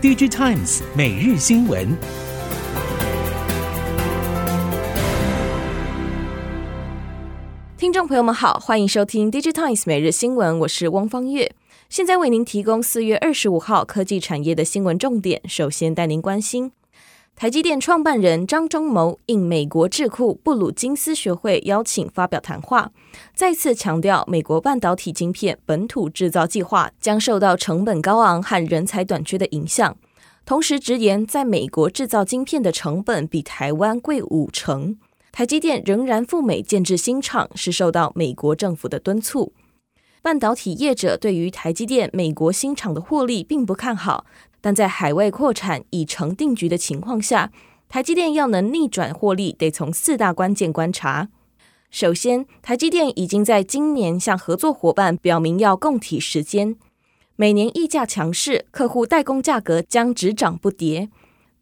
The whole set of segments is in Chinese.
DigiTimes 每日新闻，听众朋友们好，欢迎收听 DigiTimes 每日新闻，我是汪芳月，现在为您提供四月二十五号科技产业的新闻重点。首先带您关心。台积电创办人张忠谋应美国智库布鲁金斯学会邀请发表谈话，再次强调美国半导体晶片本土制造计划将受到成本高昂和人才短缺的影响，同时直言在美国制造晶片的成本比台湾贵五成。台积电仍然赴美建置新厂是受到美国政府的敦促。半导体业者对于台积电美国新厂的获利并不看好。但在海外扩产已成定局的情况下，台积电要能逆转获利，得从四大关键观察。首先，台积电已经在今年向合作伙伴表明要共体时间，每年溢价强势，客户代工价格将只涨不跌。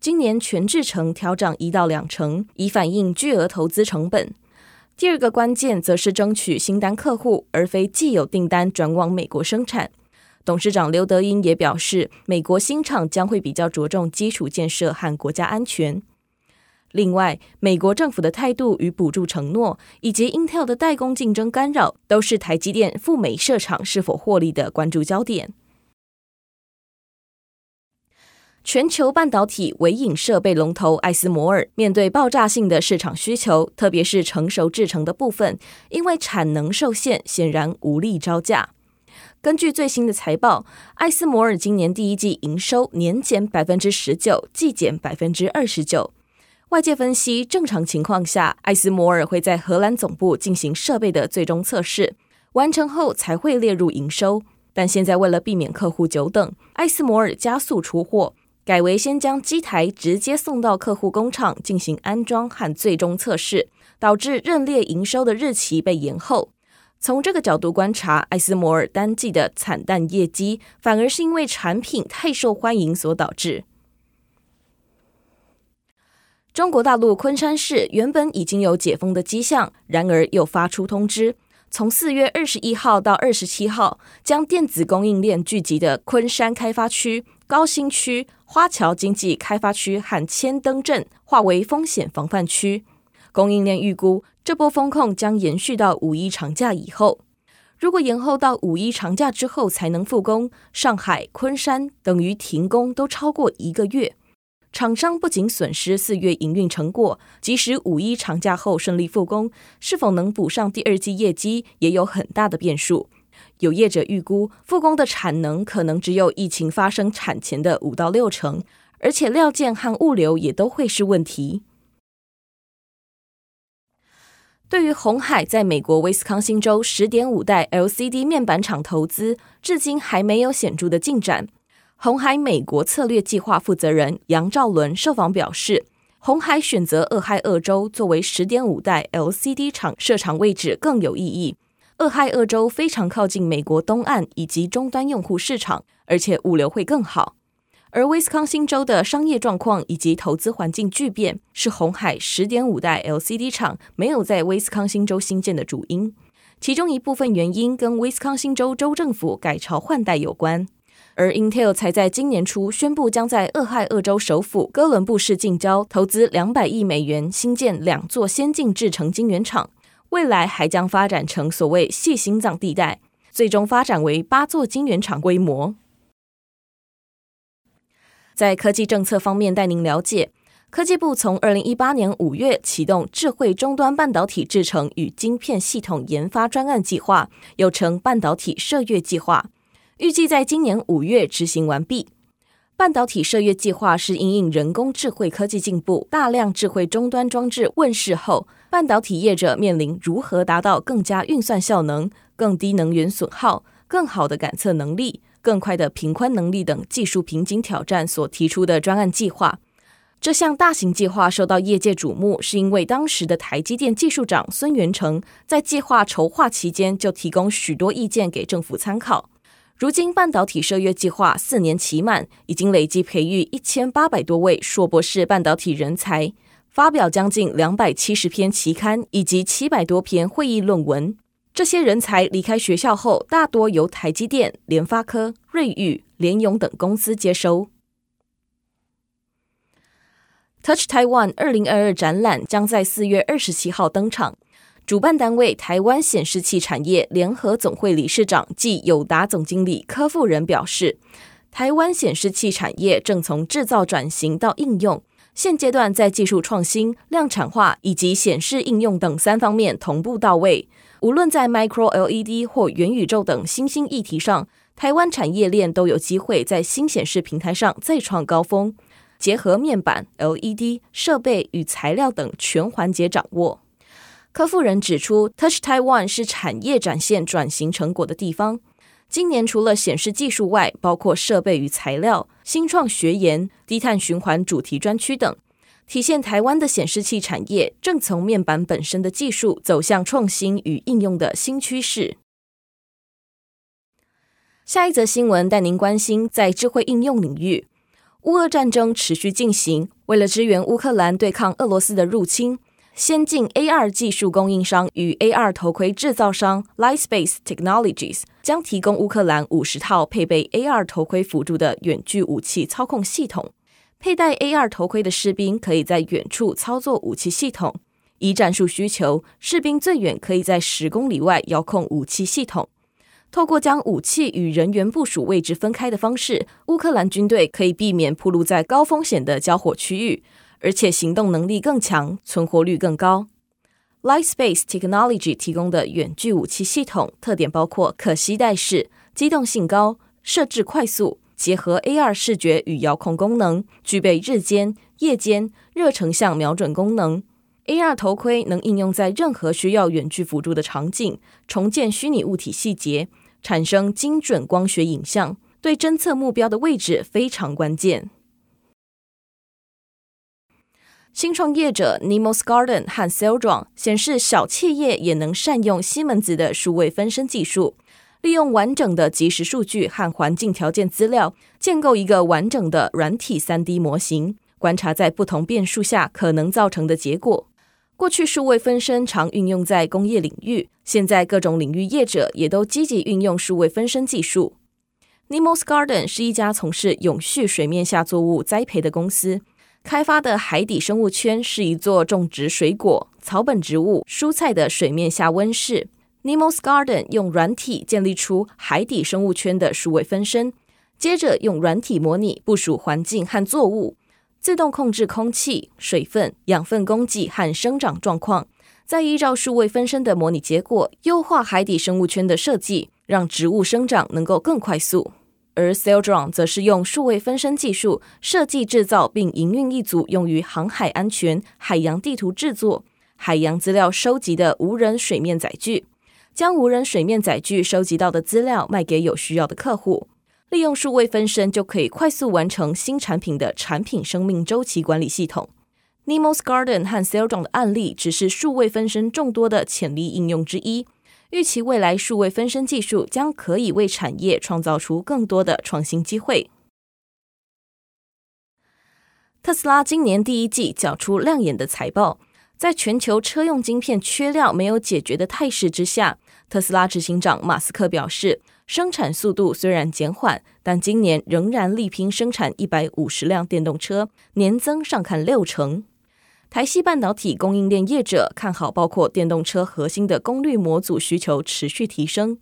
今年全制程调涨一到两成，以反映巨额投资成本。第二个关键则是争取新单客户，而非既有订单转往美国生产。董事长刘德英也表示，美国新厂将会比较着重基础建设和国家安全。另外，美国政府的态度与补助承诺，以及 Intel 的代工竞争干扰，都是台积电赴美设厂是否获利的关注焦点。全球半导体微影设备龙头艾斯摩尔面对爆炸性的市场需求，特别是成熟制程的部分，因为产能受限，显然无力招架。根据最新的财报，艾斯摩尔今年第一季营收年减百分之十九，季减百分之二十九。外界分析，正常情况下，艾斯摩尔会在荷兰总部进行设备的最终测试，完成后才会列入营收。但现在为了避免客户久等，艾斯摩尔加速出货，改为先将机台直接送到客户工厂进行安装和最终测试，导致认列营收的日期被延后。从这个角度观察，艾斯摩尔单季的惨淡业绩，反而是因为产品太受欢迎所导致。中国大陆昆山市原本已经有解封的迹象，然而又发出通知，从四月二十一号到二十七号，将电子供应链聚集的昆山开发区、高新区、花桥经济开发区和千灯镇划为风险防范区。供应链预估，这波风控将延续到五一长假以后。如果延后到五一长假之后才能复工，上海、昆山等于停工都超过一个月。厂商不仅损失四月营运成果，即使五一长假后顺利复工，是否能补上第二季业绩，也有很大的变数。有业者预估，复工的产能可能只有疫情发生产前的五到六成，而且料件和物流也都会是问题。对于鸿海在美国威斯康星州十点五代 LCD 面板厂投资，至今还没有显著的进展。鸿海美国策略计划负责人杨兆伦受访表示，鸿海选择俄亥俄州作为十点五代 LCD 厂设厂位置更有意义。俄亥俄州非常靠近美国东岸以及终端用户市场，而且物流会更好。而威斯康星州的商业状况以及投资环境巨变，是红海十点五代 LCD 厂没有在威斯康星州新建的主因。其中一部分原因跟威斯康星州州政府改朝换代有关。而 Intel 才在今年初宣布，将在俄亥俄州首府哥伦布市近郊投资两百亿美元新建两座先进制程晶圆厂，未来还将发展成所谓“细心脏地带”，最终发展为八座晶圆厂规模。在科技政策方面，带您了解，科技部从二零一八年五月启动智慧终端半导体制程与晶片系统研发专案计划，又称半导体射月计划，预计在今年五月执行完毕。半导体射月计划是因应人工智慧科技进步，大量智慧终端装置问世后，半导体业者面临如何达到更加运算效能、更低能源损耗、更好的感测能力。更快的平宽能力等技术瓶颈挑战所提出的专案计划，这项大型计划受到业界瞩目，是因为当时的台积电技术长孙元成在计划筹划期间就提供许多意见给政府参考。如今半导体射约计划四年期满，已经累计培育一千八百多位硕博士半导体人才，发表将近两百七十篇期刊以及七百多篇会议论文。这些人才离开学校后，大多由台积电、联发科、瑞昱、联咏等公司接收。Touch Taiwan 二零二二展览将在四月二十七号登场。主办单位台湾显示器产业联合总会理事长暨友达总经理柯富仁表示，台湾显示器产业正从制造转型到应用，现阶段在技术创新、量产化以及显示应用等三方面同步到位。无论在 Micro LED 或元宇宙等新兴议题上，台湾产业链都有机会在新显示平台上再创高峰。结合面板、LED 设备与材料等全环节掌握。柯富人指出，Touch Taiwan 是产业展现转型成果的地方。今年除了显示技术外，包括设备与材料、新创学研、低碳循环主题专区等，体现台湾的显示器产业正从面板本身的技术走向创新与应用的新趋势。下一则新闻带您关心在智慧应用领域。乌俄战争持续进行，为了支援乌克兰对抗俄罗斯的入侵，先进 AR 技术供应商与 AR 头盔制造商 Lightspace Technologies 将提供乌克兰五十套配备 AR 头盔辅助的远距武器操控系统。佩戴 AR 头盔的士兵可以在远处操作武器系统，依战术需求，士兵最远可以在十公里外遥控武器系统。透过将武器与人员部署位置分开的方式，乌克兰军队可以避免暴露在高风险的交火区域，而且行动能力更强，存活率更高。Lightspace Technology 提供的远距武器系统特点包括可携带式、机动性高、设置快速、结合 AR 视觉与遥控功能，具备日间、夜间、热成像瞄准功能。AR 头盔能应用在任何需要远距辅助的场景，重建虚拟物体细节，产生精准光学影像，对侦测目标的位置非常关键。新创业者 Nemos Garden 和 Cellrun 显示，小企业也能善用西门子的数位分身技术，利用完整的即时数据和环境条件资料，建构一个完整的软体 3D 模型，观察在不同变数下可能造成的结果。过去数位分身常运用在工业领域，现在各种领域业者也都积极运用数位分身技术。Nemos Garden 是一家从事永续水面下作物栽培的公司，开发的海底生物圈是一座种植水果、草本植物、蔬菜的水面下温室。Nemos Garden 用软体建立出海底生物圈的数位分身，接着用软体模拟部署环境和作物。自动控制空气、水分、养分供给和生长状况，再依照数位分身的模拟结果，优化海底生物圈的设计，让植物生长能够更快速。而 Cellrun 则是用数位分身技术设计制造并营运一组用于航海安全、海洋地图制作、海洋资料收集的无人水面载具，将无人水面载具收集到的资料卖给有需要的客户。利用数位分身就可以快速完成新产品的产品生命周期管理系统。Nemos Garden 和 s e l d r o n 的案例只是数位分身众多的潜力应用之一。预期未来数位分身技术将可以为产业创造出更多的创新机会。特斯拉今年第一季缴出亮眼的财报，在全球车用晶片缺料没有解决的态势之下，特斯拉执行长马斯克表示。生产速度虽然减缓，但今年仍然力拼生产一百五十辆电动车，年增上看六成。台系半导体供应链业者看好，包括电动车核心的功率模组需求持续提升。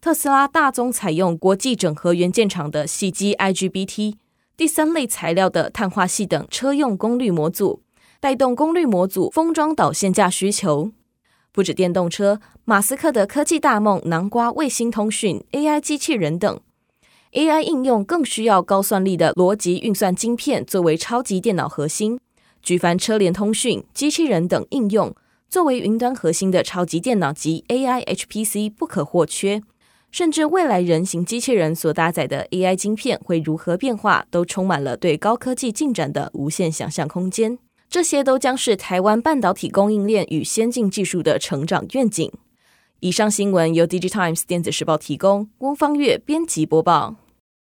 特斯拉大宗采用国际整合元件厂的细基 IGBT，第三类材料的碳化矽等车用功率模组，带动功率模组封装导线架需求。不止电动车，马斯克的科技大梦南瓜卫星通讯、AI 机器人等。AI 应用更需要高算力的逻辑运算晶片作为超级电脑核心，举凡车联通讯、机器人等应用，作为云端核心的超级电脑及 AI HPC 不可或缺。甚至未来人形机器人所搭载的 AI 晶片会如何变化，都充满了对高科技进展的无限想象空间。这些都将是台湾半导体供应链与先进技术的成长愿景。以上新闻由 DigiTimes 电子时报提供，翁方月编辑播报。